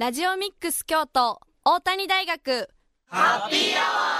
ラジオミックス京都大谷大学。ハッピーアワ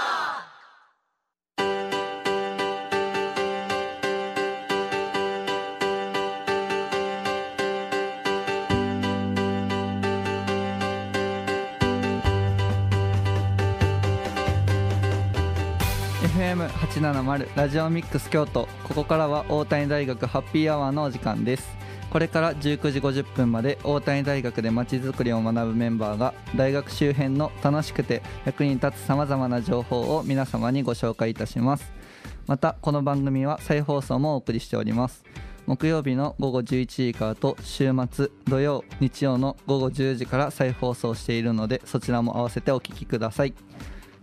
ー870ラジオミックス京都。ここからは大谷大学ハッピーアワーのお時間です。これから19時50分まで大谷大学でまちづくりを学ぶメンバーが大学周辺の楽しくて役に立つさまざまな情報を皆様にご紹介いたします。またこの番組は再放送もお送りしております。木曜日の午後11時からと週末土曜日曜の午後10時から再放送しているのでそちらも合わせてお聴きください。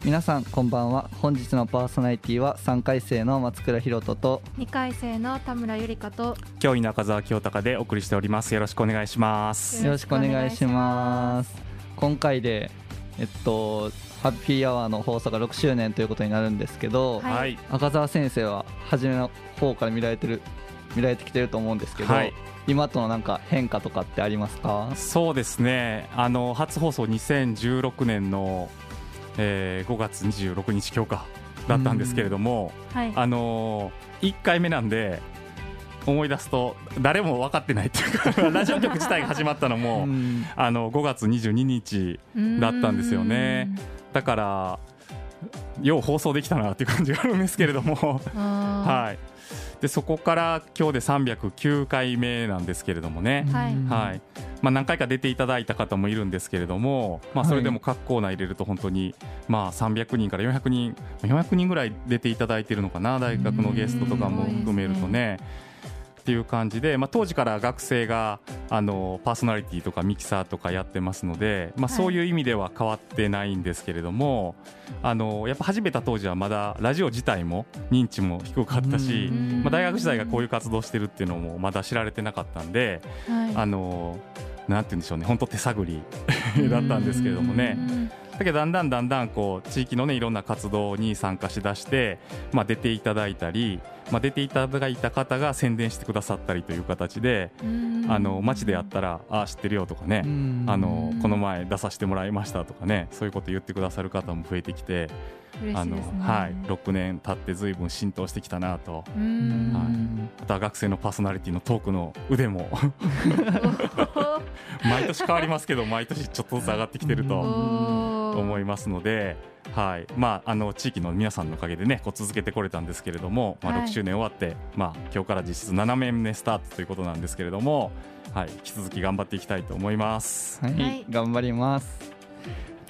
皆さんこんばんは。本日のパーソナリティは3回生の松倉弘人と。2回生の田村ゆりかと。教員中澤清隆でお送りしております。よろしくお願いします。よろしくお願いします。今回でえっとハッピーアワーの放送が6周年ということになるんですけど、はい、赤澤先生は初めの方から見られてる見られてきてると思うんですけど、はい、今とのなんか変化とかってありますか？そうですね。あの初放送2016年のえー、5月26日今日かだったんですけれども、はい、あのー、1回目なんで思い出すと誰も分かってないっていうか ラジオ局自体が始まったのもあの5月22日だったんですよね。だからよう放送できたなっていう感じがあるんですけれども。はいでそこから今日で309回目なんですけれどもね、はい、はい、まあ、何回か出ていただいた方もいるんですけれども、まあ、それでも各コーナー入れると本当にまあ300人から400人400人ぐらい出ていただいているのかな大学のゲストとかも含めるとね。っていう感じで、まあ、当時から学生があのパーソナリティとかミキサーとかやってますので、まあ、そういう意味では変わってないんですけれども、はい、あのやっぱ始めた当時はまだラジオ自体も認知も低かったし、まあ、大学時代がこういう活動してるっていうのもまだ知られてなかったんで、はい、あのなんて言うんでしょうね本当手探りだったんですけれどもね。だけどだんだんだんだんこう地域のねいろんな活動に参加しだして、まあ、出ていただいたり、まあ、出ていただいた方が宣伝してくださったりという形であの街でやったら「ああ知ってるよ」とかねあの「この前出させてもらいました」とかねそういうこと言ってくださる方も増えてきて。あのはい、6年経ってずいぶん浸透してきたなと、はい、また学生のパーソナリティのトークの腕も 毎年変わりますけど毎年ちょっとずつ上がってきてると。思いますので、はい。まあ、あの地域の皆さんのおかげでねこう続けてこれたんですけれども、まあ、6周年終わって、はい、まあ、今日から実質7年目スタートということなんですけれども、はい、引き続き頑張っていきたいと思います。はい、はい、頑張ります。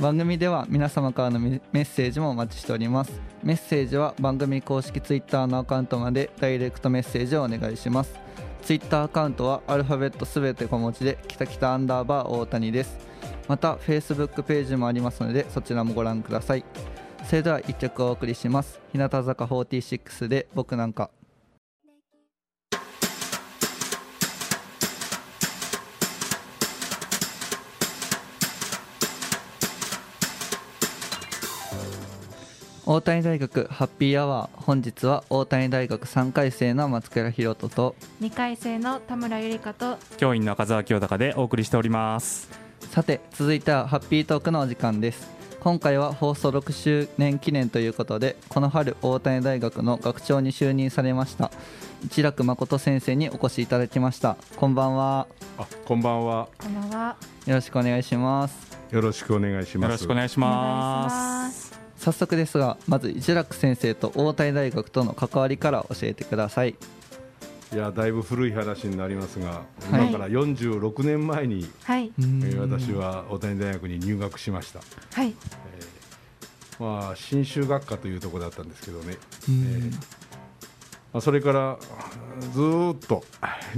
番組では皆様からのメッセージもお待ちしております。メッセージは番組公式ツイッターのアカウントまでダイレクトメッセージをお願いします。ツイッターアカウントはアルファベットすべて小文字できたきたアンダーバー大谷ですまた Facebook ページもありますのでそちらもご覧ください。それでは1曲お送りします。日向坂46で僕なんか。大谷大学ハッピーアワー。本日は大谷大学3回生の松倉弘人と2回生の田村ゆりかと教員の赤澤清隆でお送りしております。さて続いてはハッピートークのお時間です。今回は放送6周年記念ということでこの春大谷大学の学長に就任されました一楽誠先生にお越しいただきました。こんばんは。あこんばんは。こんばんは。よろしくお願いします。よろしくお願いします。よろしくお願いします。早速ですがまず一楽先生と大谷大学との関わりから教えてくださいいやだいぶ古い話になりますが、はい、今から46年前に、はい。えー、私は大谷大学に入学しました、はい。えー、まあ、新州学科というところだったんですけどね、えーまあ、それからずっと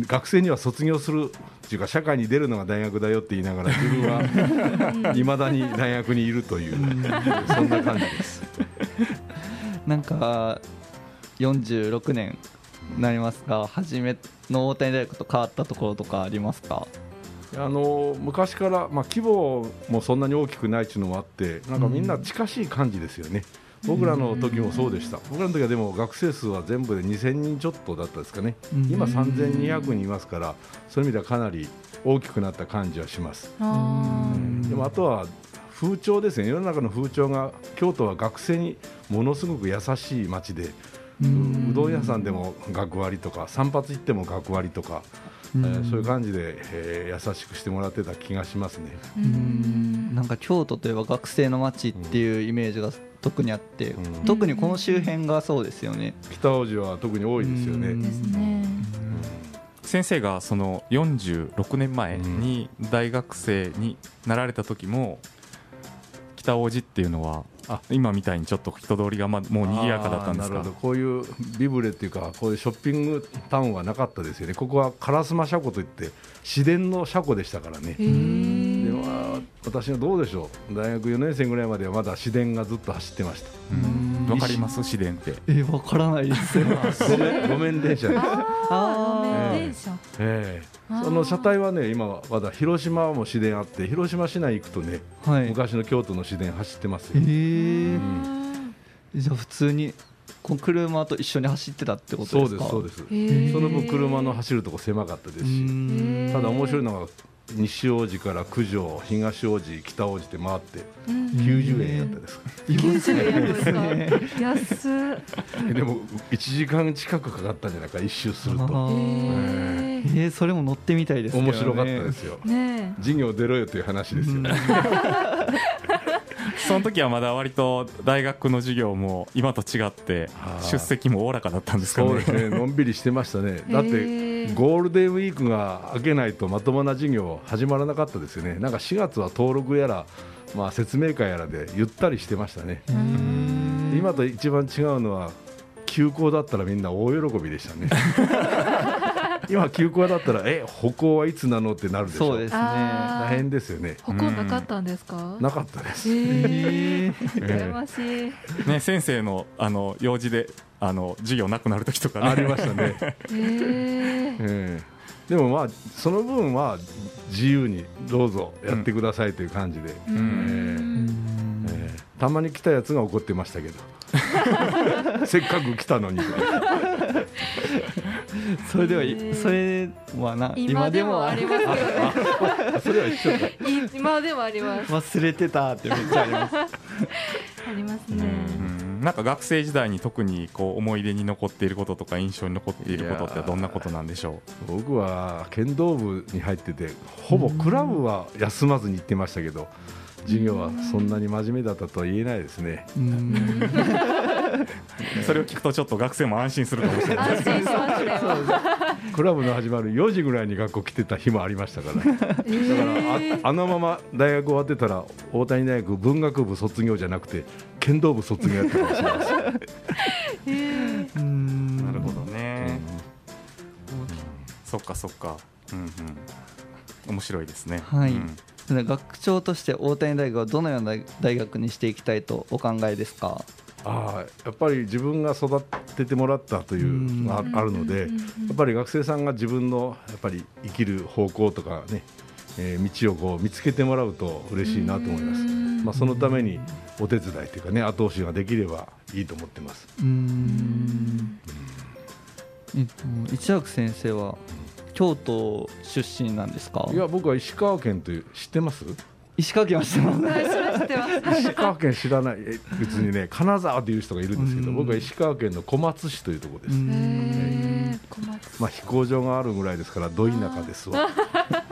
学生には卒業するっていうか社会に出るのが大学だよって言いながら自分は いまだに大学にいるというそんな感じです。なんか46年なりますが初めの大谷大学と変わったところとかありますか？あの昔から、まあ、規模もそんなに大きくないっていうのもあってなんかみんな近しい感じですよね、うん、僕らの時もそうでした、僕らの時はでも学生数は全部で2000人ちょっとだったですかね、うん、今3200人いますからそういう意味ではかなり大きくなった感じはします。うん。でもあとは風潮ですね。世の中の風潮が京都は学生にものすごく優しい町でうどん屋さんでも学割とか散髪行っても学割とか、えー、そういう感じで、えー、優しくしてもらってた気がしますね。うん。なんか京都といえば学生の街っていうイメージが特にあって、うん、特にこの周辺がそうですよね。北大路は特に多いですよね。ですね。先生がその46年前に大学生になられた時も北大路っていうのはあ今みたいにちょっと人通りがまもう賑やかだったんですか？こういうビブレっていうかこういうショッピングタウンはなかったですよね。ここは烏丸車庫といって市電の車庫でしたからね。では私はどうでしょう？大学4年生ぐらいまではまだ市電がずっと走ってました。わかります？市電って。えわからないです。よ路面電車です。あ路面電車。ええその車体はね今まだ広島も市電あって広島市内行くとね、はい、昔の京都の市電走ってますよ、えー、うん、じゃあ普通にこの車と一緒に走ってたってことですか？そうですそうです。その分車の走るとこ狭かったですし。ただ面白いのが西大路から九条東大路北大路って回って90円やったです90 円ですか？安でも1時間近くかかったんじゃないか一周するとえー、それも乗ってみたいですね。面白かったですよ、ね、授業出ろよという話ですよ。ね、その時はまだ割と大学の授業も今と違って出席もおおらかだったんですかね。そうですね。のんびりしてましたね。だってゴールデンウィークが明けないとまともな授業始まらなかったですよね、なんか4月は登録やら、まあ、説明会やらでゆったりしてましたね、今と一番違うのは、休校だったらみんな大喜びでしたね。今休校だったらえ歩行はいつなのってなるでしょ？そうですね。大変ですよね。歩行なかったんですか、なかったです、えー、羨ましい、ね先生のあの用事であの授業なくなる時とか、ね、ありましたね。えー、えー、でもまあその分は自由にどうぞやってくださいという感じで、うん、えー、えー、たまに来たやつが怒ってましたけど。せっかく来たのに。それではそれはな今でもあります。よねそれは一緒か。今でもあります。忘れてたってめっちゃあります。ありますね。なんか学生時代に特にこう思い出に残っていることとか印象に残っていることってどんなことなんでしょう？僕は剣道部に入っててほぼクラブは休まずに行ってましたけど授業はそんなに真面目だったとは言えないですね。それを聞くとちょっと学生も安心するかもしれない。クラブの始まる4時ぐらいに学校来てた日もありましたから。だからああのまま大学終わってたら大谷大学文学部卒業じゃなくて剣道部卒業やったかもしれないです。なるほどね。そっかそっか。うんうん。面白いですね。はい。学長として大谷大学をどのような大学にしていきたいとお考えですか？あやっぱり自分が育ててもらったというのがあるので、やっぱり学生さんが自分のやっぱり生きる方向とかね、えー、道をこう見つけてもらうと嬉しいなと思います。まあ、そのためにお手伝いというかね後押しができればいいと思ってます。うん。えっと、一学先生は京都出身なんですか？いや僕は石川県という知ってます？石川県は知ってます。石川県知らない別にね金沢という人がいるんですけど僕は石川県の小松市というところです、ね、まあ飛行場があるぐらいですからど田舎ですわ、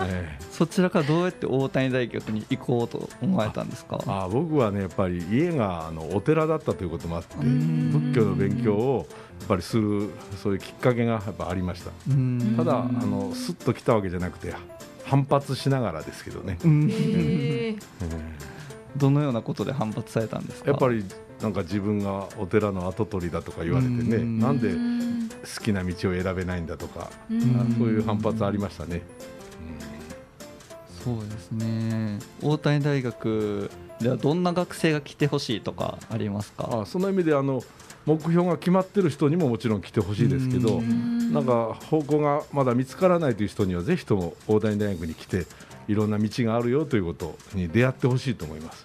えー、そちらからどうやって大谷大学に行こうと思われたんですか？あ僕はねやっぱり家があのお寺だったということもあって仏教の勉強をぱりするそういうきっかけがやっぱありました。ただあのすっと来たわけじゃなくて反発しながらですけどね、どのようなことで反発されたんですか？やっぱりなんか自分がお寺の跡取りだとか言われてねなんで好きな道を選べないんだとかそういう反発ありましたね。そうですね。大谷大学ではどんな学生が来てほしいとかありますか？あその意味であの目標が決まってる人にももちろん来てほしいですけどなんか方向がまだ見つからないという人にはぜひとも大谷大学に来ていろんな道があるよということに出会ってほしいと思います。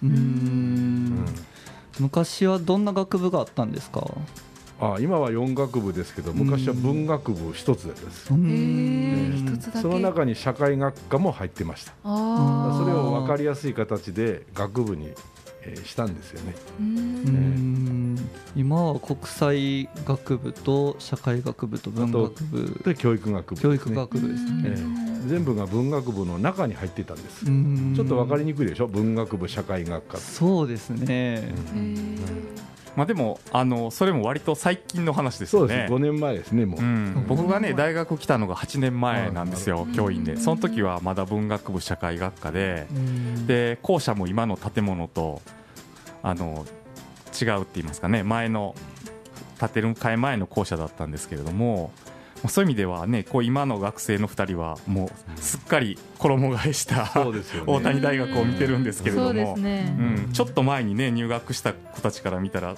昔はどんな学部があったんですか？あ今は4学部ですけど昔は文学部一つです、えその中に社会学科も入ってました。それを分かりやすい形で学部にえー、したんですよね。今は国際学部と社会学部と文学部。で教育学部、ね、教育学部ですね、えー、全部が文学部の中に入ってたんです。ちょっと分かりにくいでしょ？文学部社会学科。そうですね、まあ、でもあのそれも割と最近の話ですよね。そうです。5年前ですねもう、うん、僕がね大学来たのが8年前なんですよ、教員で。その時はまだ文学部社会学科で。で校舎も今の建物とあの違うって言いますかね。前の建てる替え前の校舎だったんですけれどもそういう意味ではねこう今の学生の2人はもうすっかり衣替えした、大谷大学を見てるんですけれども、うん、ちょっと前にね入学した子たちから見たら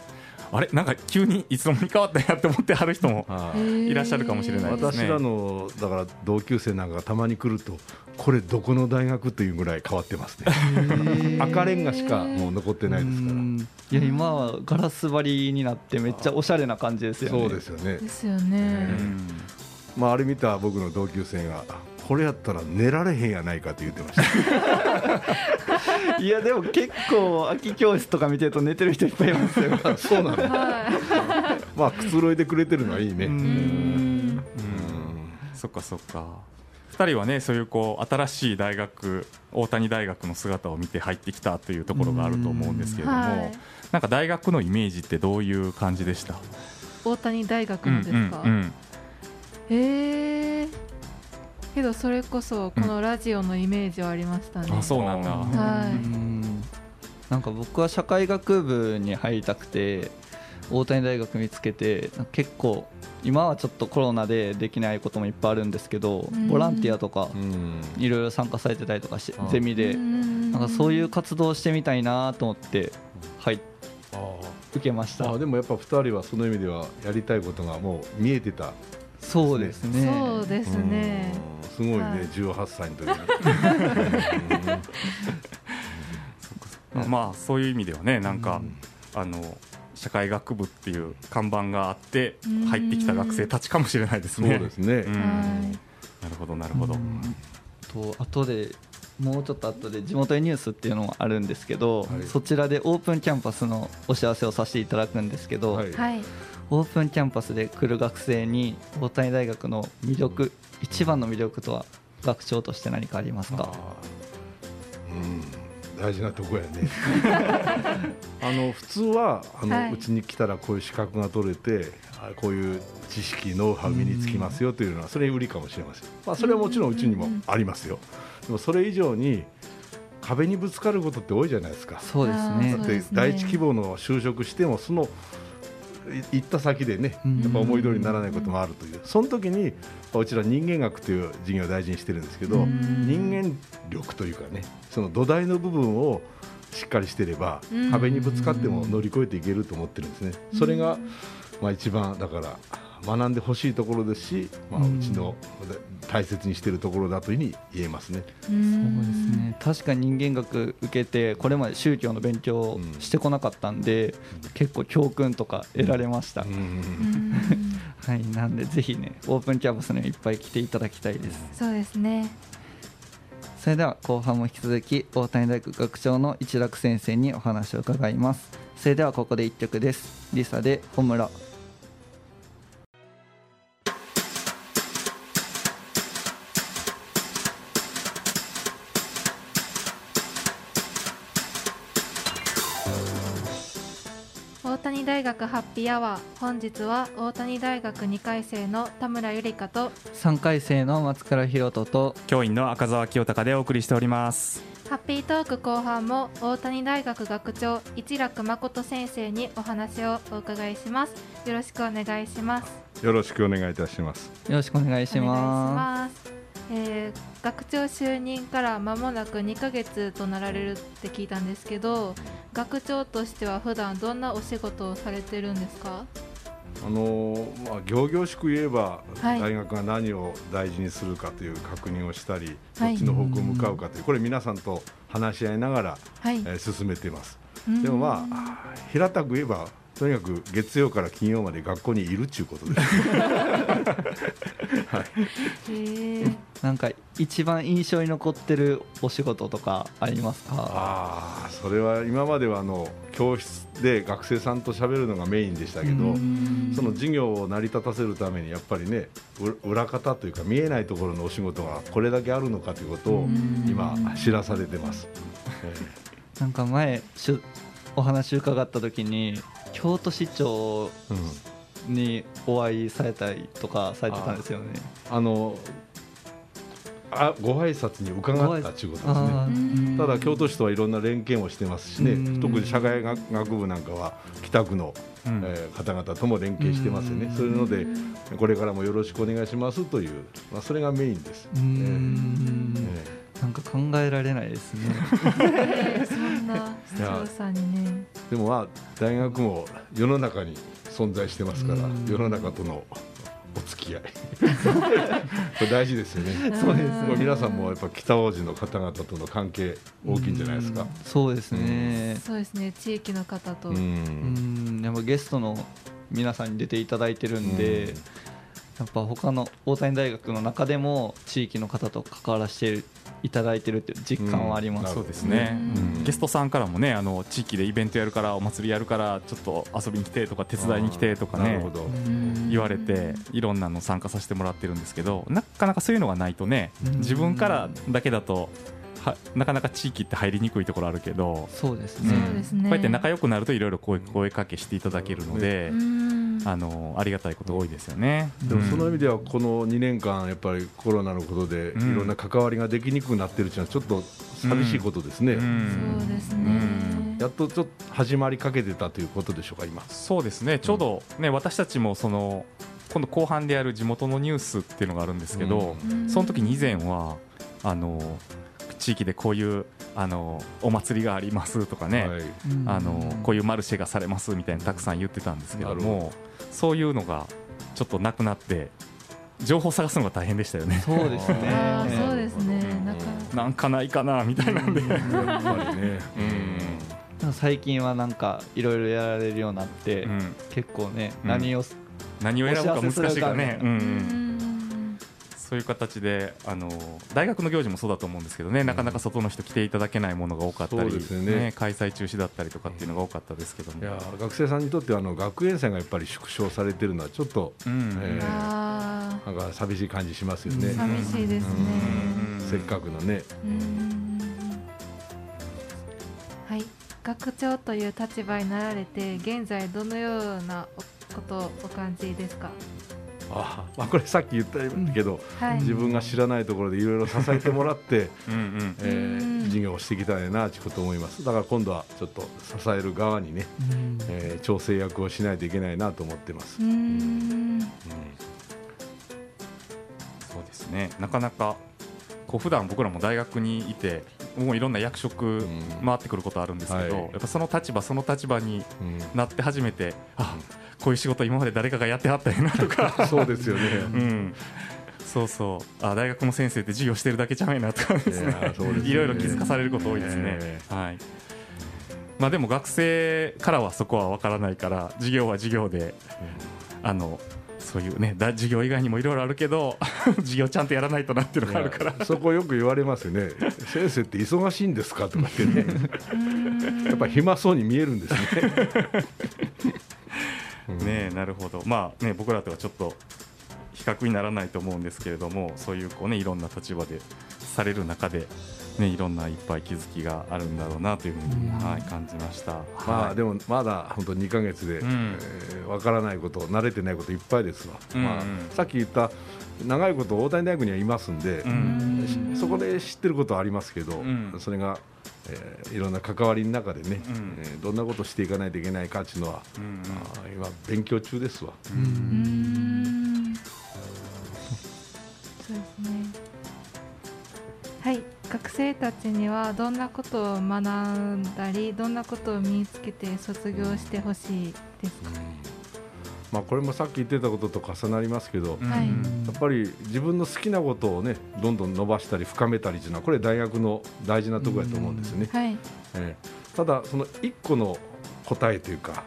あれなんか急にいつの間に変わったんやって思ってはる人もい。らっしゃるかもしれないですね。私らのだから同級生なんかたまに来るとこれどこの大学というぐらい変わってますね。赤レンガしかもう残ってないですから。いや今はガラス張りになってめっちゃおしゃれな感じですよね。そうですよね。ですよね、まあ、あれ見た僕の同級生がこれやったら寝られへんやないかって言ってました。いやでも結構空き教室とか見てると寝てる人いっぱいいますよ。そうなの、はい、まあくつろいでくれてるのはいいね。うん。そっかそっか。2人はねそういうこう新しい大学大谷大学の姿を見て入ってきたというところがあると思うんですけれども、はい、なんか大学のイメージってどういう感じでした？大谷大学のですか、うんうんうん、えーけどそれこそこのラジオのイメージはありましたね、あそうなんだ。はい。なんか僕は社会学部に入りたくて大谷大学見つけて結構今はちょっとコロナでできないこともいっぱいあるんですけどボランティアとかいろいろ参加されてたりとかしゼミで。なんかそういう活動をしてみたいなと思ってはい。受けました。あでもやっぱ2人はその意味ではやりたいことがもう見えてたそうですね。そうですね。すごいね、はい、18歳の時に。まあそういう意味ではねなんか、あの社会学部っていう看板があって入ってきた学生たちかもしれないですね。そうですね、なるほどなるほど。と後でもうちょっと後で地元ニュースっていうのもあるんですけど、はい、そちらでオープンキャンパスのお知らせをさせていただくんですけど、はい、オープンキャンパスで来る学生に大谷大学の魅力一番の魅力とは学長として何かありますか？うん。大事なとこやね。あの普通はあの、うちに来たらこういう資格が取れてこういう知識ノウハウ身につきますよというのはそれ売りかもしれません、まあ、それはもちろんうちにもありますよ。でもそれ以上に壁にぶつかることって多いじゃないですか。そうですね。だって第一希望の就職してもその行った先でねやっぱ思い通りにならないこともあるという。その時にうちら人間学という授業を大事にしてるんですけど人間力というかねその土台の部分をしっかりしてれば壁にぶつかっても乗り越えていけると思ってるんですね。それがまあ一番だから学んでほしいところですし、まあ、うちの大切にしているところだというふうに言えますね。そうですね。確かに人間学受けてこれまで宗教の勉強してこなかったんで、うん、結構教訓とか得られました。はい、なんでぜひねオープンキャンパスにいっぱい来ていただきたいです。そうですね。それでは後半も引き続き大谷大学学長の一楽先生にお話を伺います。それではここで1曲です。リサで「ホムラ」ピーアワー本日は大谷大学2回生の田村ゆりかと3回生の松倉弘人と教員の赤澤清隆でお送りしております。ハッピートーク後半も大谷大学学長一楽誠先生にお話をお伺いします。よろしくお願いします。よろしくお願いいたします。よろしくお願いしますえー、学長就任から間もなく2ヶ月となられるって聞いたんですけど学長としては普段どんなお仕事をされてるんですか？あのまあ、行々しく言えば、はい、大学が何を大事にするかという確認をしたり、はい、どっちの方向向かうかというこれ皆さんと話し合いながら、はい、えー、進めています。でもまあ平たく言えばとにかく月曜から金曜まで学校にいるっちゅうことです。はい、なんか一番印象に残ってるお仕事とかありますか？あそれは今まではあの教室で学生さんと喋るのがメインでしたけどその授業を成り立たせるためにやっぱりね裏方というか見えないところのお仕事がこれだけあるのかということを今知らされてます。なんか前お話伺った時に京都市長にお会いされたりとかされてたんですよね。あのあご挨拶に伺ったということですね。ただ京都市とはいろんな連携もしてますしね。特に社会学部なんかは北区の、うん、えー、方々とも連携してますよね。そういうのでこれからもよろしくお願いしますという、まあ、それがメインです。えー。なんか考えられないですね なさんにねでもまあ大学も世の中に存在してますから世の中とのお付き合い これ大事ですよね。そうです、ね、皆さんもやっぱ北大路の方々との関係大きいんじゃないですか。うそうですね、うん。そうですね。地域の方と。うん。やっぱゲストの皆さんに出ていただいてるんで、やっぱ他の大谷大学の中でも地域の方と関わらせていただいてるっていう実感はあります、うん、そうですね、うん、ゲストさんからもねあの地域でイベントやるからお祭りやるからちょっと遊びに来てとか手伝いに来てとかね言われていろんなの参加させてもらってるんですけどなかなかそういうのがないとね自分からだけだとはなかなか地域って入りにくいところあるけどそうですね、うん、こうやって仲良くなるといろいろ声声かけしていただけるので、あのありがたいこと多いですよね。でもその意味ではこの2年間やっぱりコロナのことでいろんな関わりができにくくなってるっていうのはちょっと寂しいことですね、そうですね、やっとちょっと始まりかけてたということでしょうか今。そうですね。ちょうどね、私たちもその今度後半でやる地元のニュースっていうのがあるんですけど、その時に以前はあの地域でこういうあのお祭りがありますとかね、はい、あのこういうマルシェがされますみたいにたくさん言ってたんですけどもそういうのがちょっとなくなって情報探すのが大変でしたよね。そうですね。そうですね。なんかなんかないかなみたいなんで。やっぱりね。うん。最近はなんかいろいろやられるようになって、うん、結構ね、何を何を選ぶか難しいかね。うんうんそういう形であの大学の行事もそうだと思うんですけどね、なかなか外の人来ていただけないものが多かったり、ね、ね、開催中止だったりとかっていうのが多かったですけども、いや学生さんにとってはあの学園祭がやっぱり縮小されてるのはちょっと、うんえー、なんか寂しい感じしますよね。寂しいですね。せっかくのね。はい、学長という立場になられて現在どのようなことをお感じですか？あまあ、これさっき言ったけど、はい、自分が知らないところでいろいろ支えてもらってえ事業をしていきたいなということ思います。だから今度はちょっと支える側にね、えー、調整役をしないといけないなと思ってます。うん、そうですね。なかなかこう普段僕らも大学にいてもういろんな役職回ってくることあるんですけど、はい、やっぱその立場その立場になって初めて、うん、あこういう仕事今まで誰かがやってはったよなとか。そうですよね、うん、そうそう。あ大学の先生って授業してるだけちゃうなとかですね。いろいろ気づかされること多いですね。はい。まあ、でも学生からはそこは分からないから授業は授業で、あのそういうね授業以外にもいろいろあるけど 授業ちゃんとやらないとなっていうのがあるから。そこよく言われますよね。先生って忙しいんですかとかってね。やっぱ暇そうに見えるんですね。ねなるほど。まあね僕らとはちょっと比較にならないと思うんですけれどもそういうこうねいろんな立場でされる中でね、いろんないっぱい気づきがあるんだろうなというふうに、はい、感じました、まあ、でもまだ本当2か月で、うん、えー、分からないこと慣れてないこといっぱいですわ、まあ、さっき言った長いこと大谷大学にはいますんで、うん、そこで知ってることはありますけど、うん、それが、えー、いろんな関わりの中でね、うん、えー、どんなことをしていかないといけないかっていうのは、う今勉強中ですわ。うん。そうですね。はい学生たちにはどんなことを学んだりどんなことを身につけて卒業してほしいですか、まあ、これもさっき言ってたことと重なりますけど、はい、やっぱり自分の好きなことをねどんどん伸ばしたり深めたりというのはこれ大学の大事なところだと思うんですよね。はい、えー、ただその一個の答えというか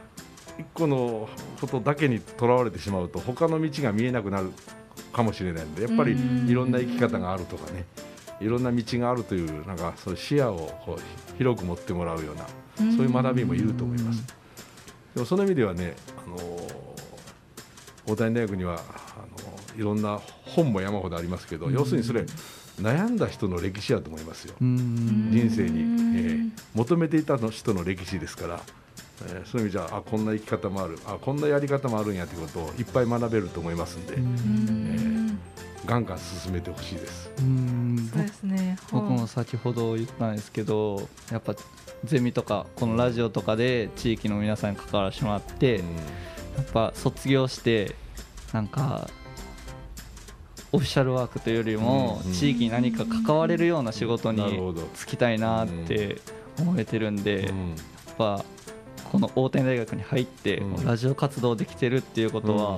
一個のことだけにとらわれてしまうと他の道が見えなくなるかもしれないのでやっぱりいろんな生き方があるとかねいろんな道があるというなんかそう視野をこう広く持ってもらうようなそういう学びもいると思います。でもその意味ではね、あの大谷大学にはあのいろんな本も山ほどありますけど、要するにそれ悩んだ人の歴史だと思いますよ、人生に、えー、求めていた人の歴史ですから、えー、そういう意味じゃあこんな生き方もある。あこんなやり方もあるんやということをいっぱい学べると思いますんで、えー、ガンガン進めてほしいです。うんそうですね。僕も先ほど言ったんですけどやっぱゼミとかこのラジオとかで地域の皆さんに関わらせてもらって、やっぱ卒業してなんかオフィシャルワークというよりも地域に何か関われるような仕事に就きたいなって思えてるんでやっぱこの大谷大学に入ってラジオ活動できてるっていうことはやっ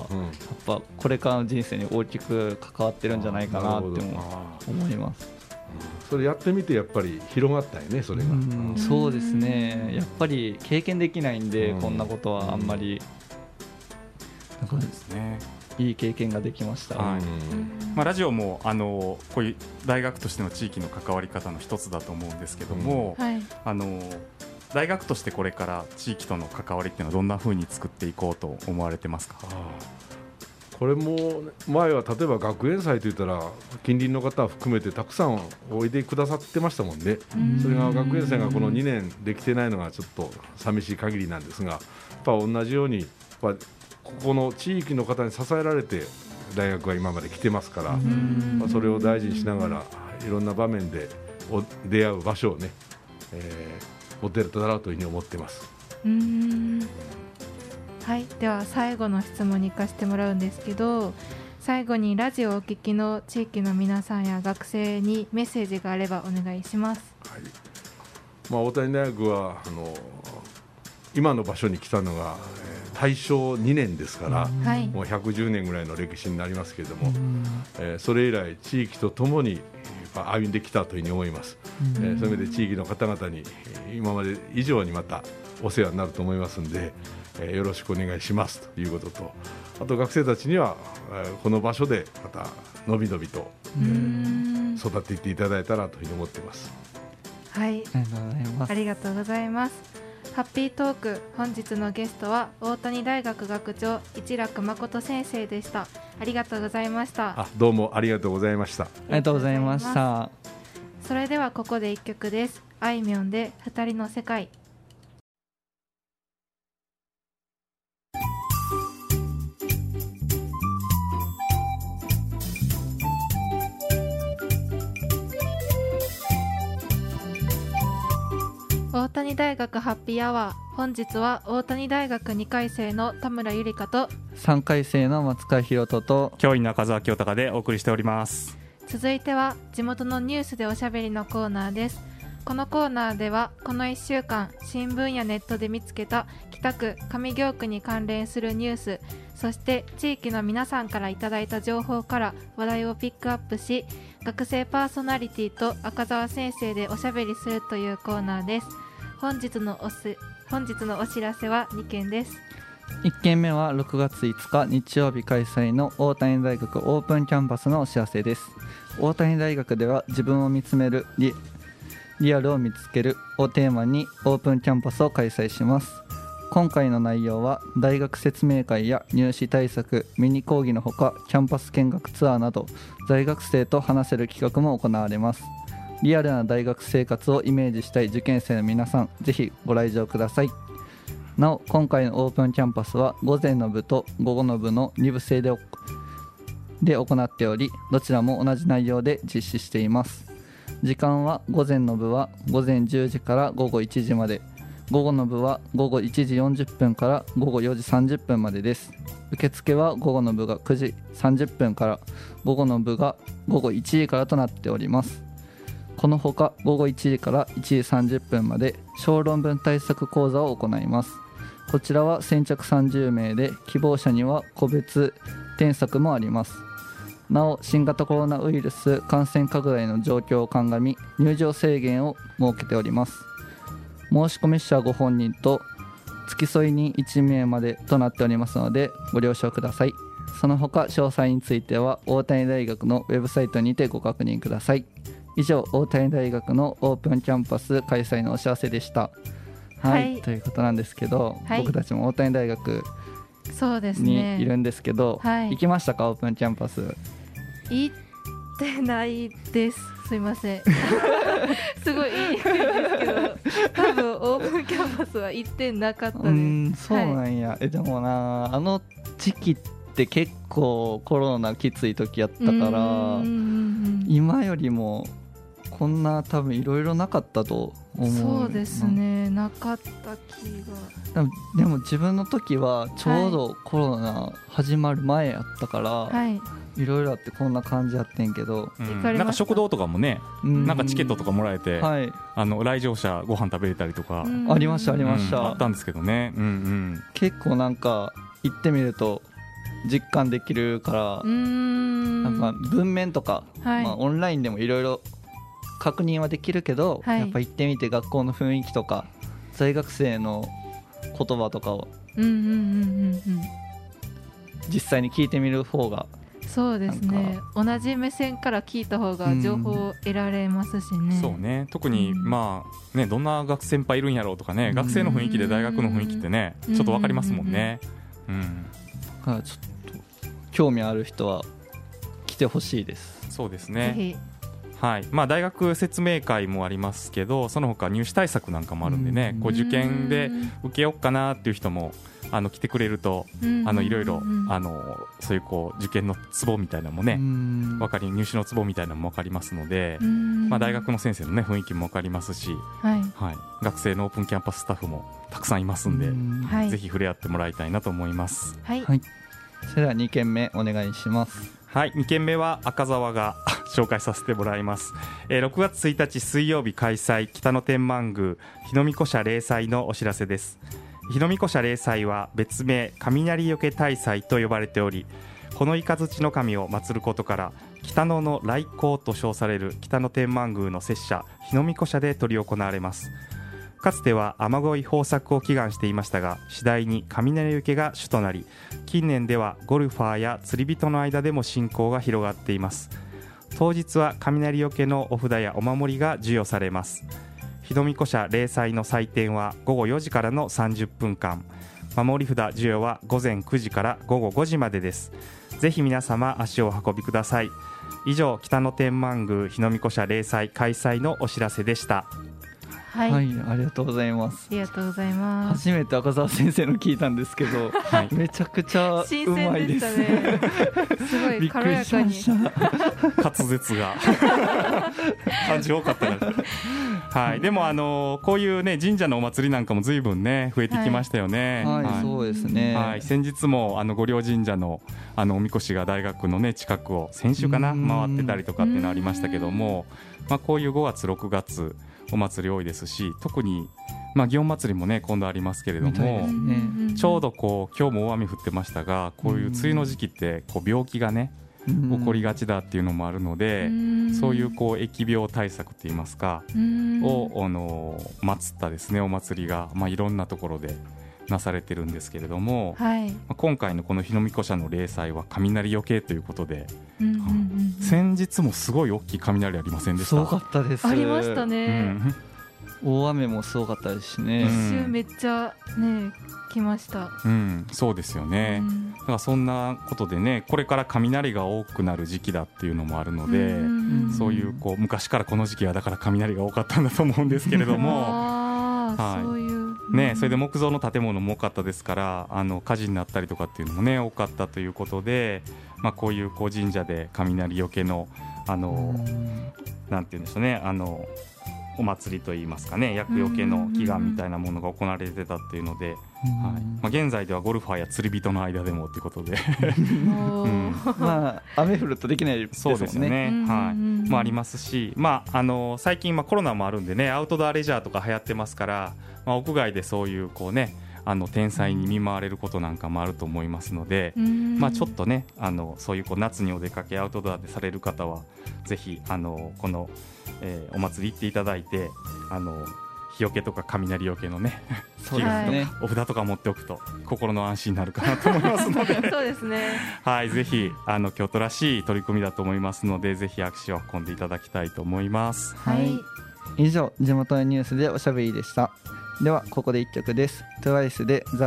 ぱこれからの人生に大きく関わってるんじゃないかなって思います。それやってみてやっぱり広がったよねそれが、うそうですね。やっぱり経験できないんで、こんなことはあんまり、そうですね。いい経験ができました、はい、まあ、ラジオもあのこういう大学としての地域の関わり方の一つだと思うんですけども、うん。はい、あの大学としてこれから地域との関わりっていうのはどんなふうに作っていこうと思われてますか？これも前は例えば学園祭といったら近隣の方含めてたくさんおいでくださってましたもんね、それが学園祭がこの2年できてないのがちょっと寂しい限りなんですがやっぱ同じようにやっぱここの地域の方に支えられて大学は今まで来てますから、まあ、それを大事にしながらいろんな場面で出会う場所をね、えー、持てるとならというふうに思ってます。はい。では最後の質問に行かせてもらうんですけど最後にラジオをお聞きの地域の皆さんや学生にメッセージがあればお願いします。はい。まあ、大谷大学はあの今の場所に来たのが、大正2年ですから、はい、もう110年ぐらいの歴史になりますけれども、えー、それ以来地域とともに歩んできたというふうに思います、えー、そういう意味で地域の方々に今まで以上にまたお世話になると思いますので、えー、よろしくお願いしますということとあと学生たちには、えー、この場所でまたのびのびと、えー、育っていっていただいたらというふうに思っています。はい。ありがとうございますハッピートーク本日のゲストは大谷大学学長一楽誠先生でした。ありがとうございました。あどうもありがとうございました。ありがとうございました。それではここで一曲です。あいみょんで二人の世界大谷大学ハッピーアワー。本日は大谷大学2回生の田村ゆりかと3回生の松川博人と教員中澤清隆でお送りしております。続いては地元のニュースでおしゃべりのコーナーです。このコーナーではこの1週間新聞やネットで見つけた北区上京区に関連するニュースそして地域の皆さんからいただいた情報から話題をピックアップし学生パーソナリティと赤澤先生でおしゃべりするというコーナーです本日のおす本日のお知らせは2件です。1件目は6月5日日曜日開催の大谷大学オープンキャンパスのお知らせです。大谷大学では自分を見つめるリリアルを見つけるをテーマにオープンキャンパスを開催します。今回の内容は大学説明会や入試対策ミニ講義のほかキャンパス見学ツアーなど在学生と話せる企画も行われます。リアルな大学生活をイメージしたい受験生の皆さんぜひご来場ください。なお今回のオープンキャンパスは午前の部と午後の部の2部制でで行っておりどちらも同じ内容で実施しています。時間は午前の部は午前10時から午後1時まで。午後の部は午後1時40分から午後4時30分までです。受付は午後の部が9時30分から午後の部が午後1時からとなっております。このほか午後1時から1時30分まで小論文対策講座を行います。こちらは先着30名で希望者には個別添削もあります。なお新型コロナウイルス感染拡大の状況を鑑み入場制限を設けております。申し込み者ご本人と付き添い人1名までとなっておりますのでご了承ください。その他詳細については大谷大学のウェブサイトにてご確認ください。以上大谷大学のオープンキャンパス開催のお知らせでした。はい、はい、ということなんですけど、はい、僕たちも大谷大学そうですね。にいるんですけど、はい、行きましたか？オープンキャンパス。行ってないです。すいません。すごいいいですけど多分オープンキャンパスは行ってなかったです。そうなんや、はい、えでもなあの時期って結構コロナきつい時やったから今よりもこんな多分いろいろなかったと思うそうですね、なかった気が。でも自分の時はちょうどコロナ始まる前やったから、はい、いろいろあってこんな感じやってんけど、うん、なんか食堂とかもね、うん、なんかチケットとかもらえて、はい、あの来場者ご飯食べれたりとか、ありましたありました、あったんですけどね、うんうん、結構なんか行ってみると実感できるからなんか文面とか、はい、まあ、オンラインでもいろいろ確認はできるけど、はい、やっぱ行ってみて学校の雰囲気とか在学生の言葉とかを実際に聞いてみる方がそうですね。同じ目線から聞いた方が情報を得られますしね、うん、そうね。特に、まあねどんな学先輩いるんやろうとかね、学生の雰囲気で大学の雰囲気ってねちょっと分かりますもんね。うん、うん、ちょっと興味ある人は来てほしいです。そうですねはい。まあ、大学説明会もありますけどその他入試対策なんかもあるんでね、こう受験で受けようかなっていう人もあの来てくれると、あのいろいろあのそういうこう受験のツボみたいなのもね分かり入試のツボみたいなのも分かりますので、まあ、大学の先生の、ね、雰囲気も分かりますし、はい。はい、学生のオープンキャンパススタッフもたくさんいますんで、ん。ぜひ触れ合ってもらいたいなと思います。はい、はい、それでは2件目お願いします。はい、2件目は赤澤が 紹介させてもらいます、えー、6月1日水曜日開催北野天満宮日の御子社例祭のお知らせです。日の御子社例祭は別名雷よけ大祭と呼ばれておりこの雷の神を祀ることから北野の来光と称される北野天満宮の摂社日の御子社で執り行われます。かつては雨乞い豊作を祈願していましたが次第に雷受けが主となり近年ではゴルファーや釣り人の間でも信仰が広がっています。当日は雷よけのお札やお守りが授与されます。日の御子社例祭の祭典は午後4時からの30分間。守り札授与は午前9時から午後5時までです。ぜひ皆様足をお運びください。以上北野天満宮日の御子社例祭開催のお知らせでした。はい、はい、ありがとうございます。ありがとうございます。初めて赤澤先生の聞いたんですけど、はい、めちゃくちゃうまいです、ね、すごい軽やかに。滑舌が。感じ多かったはい。でもあのこういうね神社のお祭りなんかも随分ね増えてきましたよね。はい、はい、そうですね。はい。先日もあの御陵神社のあのおみこしが大学のね近くを先週かな回ってたりとかっていうのありましたけどもまあこういう5月6月お祭り多いですし特にまあ、祇園祭りもね今度ありますけれども、ね、ちょうどこう今日も大雨降ってましたがこういう梅雨の時期ってこう病気がね起こりがちだっていうのもあるのでそういうこう疫病対策といいますかをあの祀ったですねお祭りが、まあ、いろんなところでなされてるんですけれども、はい、まあ、今回のこの日の御子社の例祭は雷よけということで、先日もすごい大きい雷ありませんでした？すごかったです。ありましたね、うん、大雨もすごかったですしね、一瞬めっちゃね来ました、うん、そうですよね、うん、だからそんなことでねこれから雷が多くなる時期だっていうのもあるので、そういうこう昔からこの時期はだから雷が多かったんだと思うんですけれども。はい、そうい。うね、それで木造の建物も多かったですからあの火事になったりとかっていうのもね多かったということで、まあ、こういうこう神社で雷よけのあのなんて言うんでしょうねあのお祭りといいますかね厄よけの祈願みたいなものが行われてたっていうので、はい。まあ、現在ではゴルファーや釣り人の間でもということで。うん、まあ雨降るとできないですね。そうですよね、はい。まあ、ありますし、まあ、あの最近、まあ、コロナもあるんでねアウトドアレジャーとか流行ってますから、まあ、屋外でそういうこうねあの天才に見舞われることなんかもあると思いますので、まあ、ちょっとねあのそういうこう夏にお出かけアウトドアでされる方はぜひあのこの、えー、お祭り行っていただいてあの日よけとか雷よけのね そうですね。お札とか持っておくと心の安心になるかなと思いますので。そうですね。はいぜひあの京都らしい取り組みだと思いますのでぜひ足を運んでいただきたいと思います。はい。以上地元のニュースでおしゃべりでした。ではここで1曲です。TWICE で The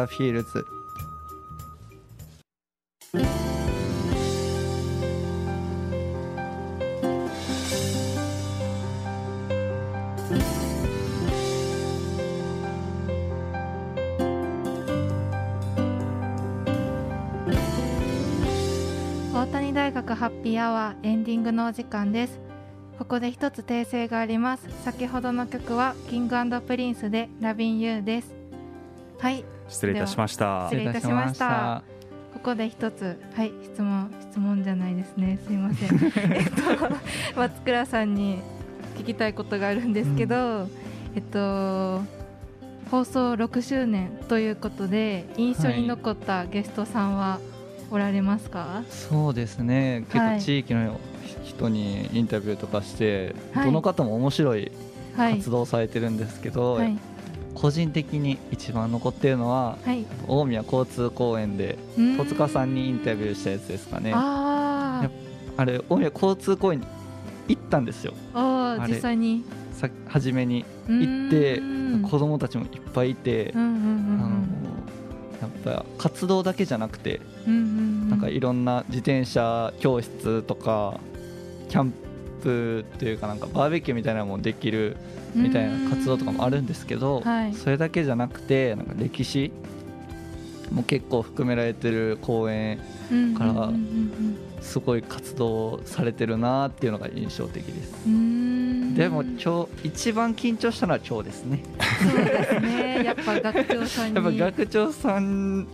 ハッピーアワーエンディングのお時間です。ここで一つ訂正があります。先ほどの曲は King & Prince で Lovin' you です。はい。失礼いたしました。失礼いたしました。ここで一つはい質問質問じゃないですね。すいません。えっと松倉さんに聞きたいことがあるんですけど、うん、えっと放送6周年ということで印象に残ったゲストさんは、はいおられますか？そうですね。結構地域の人にインタビューとかして、はい、どの方も面白い活動されてるんですけど、はい、個人的に一番残っているのは、はい、大宮交通公園で戸塚さんにインタビューしたやつですかね。ああれ大宮交通公園に行ったんですよ。あ実際に。さ初めに行って子供たちもいっぱいいて、うんうんうんうん、あのぱ活動だけじゃなくて、なんかいろんな自転車教室とかキャンプというかなんかバーベキューみたいなのもできるみたいな活動とかもあるんですけど、それだけじゃなくてなんか歴史も結構含められてる公園からすごい活動されてるなっていうのが印象的です。でも今日一番緊張したのは今日ですね。そうですね。やっぱ学長さんやっぱ学長さん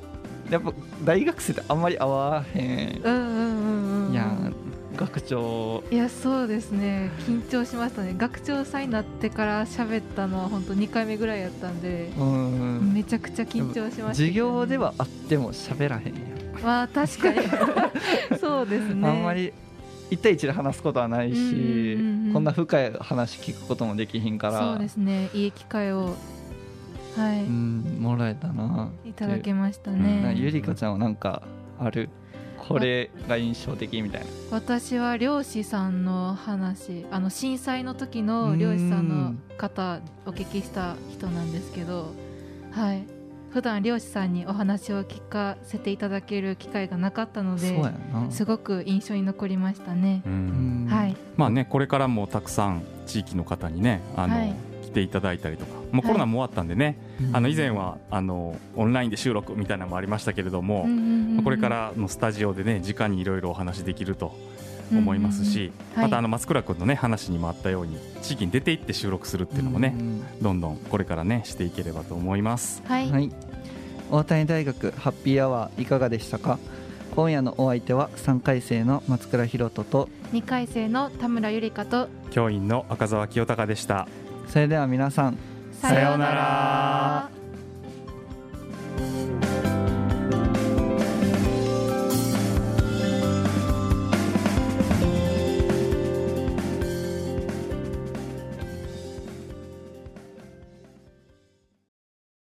やっぱ大学生ってあんまり会わへん。うんうんうんうん。いや学長。いやそうですね。緊張しましたね。学長さんになってから喋ったのは本当2回目ぐらいやったんでうんめちゃくちゃ緊張しました、ね、授業ではあっても喋らへんやまあ確かに。そうですね。あんまり1対1で話すことはないし、こんな深い話聞くこともできひんから。そうですね。いい機会を。はい、うん、もらえたないただけましたね、うん、ゆりかちゃんはなんかある？これが印象的みたいな。私は漁師さんの話あの震災の時の漁師さんの方お聞きした人なんですけど。はい普段漁師さんにお話を聞かせていただける機会がなかったのですごく印象に残りましたね。はい、まあねこれからもたくさん地域の方にねあの、はい、来ていただいたりとか、もうコロナも終わったんでね、はい、あの以前はあのオンラインで収録みたいなのもありましたけれども、これからのスタジオでね直にいろいろお話できると思いますし、またあの松倉君のね話にもあったように地域に出て行って収録するっていうのもね、どんどんこれからねしていければと思います。はい、はい、大谷大学ハッピーアワーいかがでしたか？今夜のお相手は3回生の松倉弘人と2回生の田村ゆりかと教員の赤澤清隆でした。それでは皆さんさようなら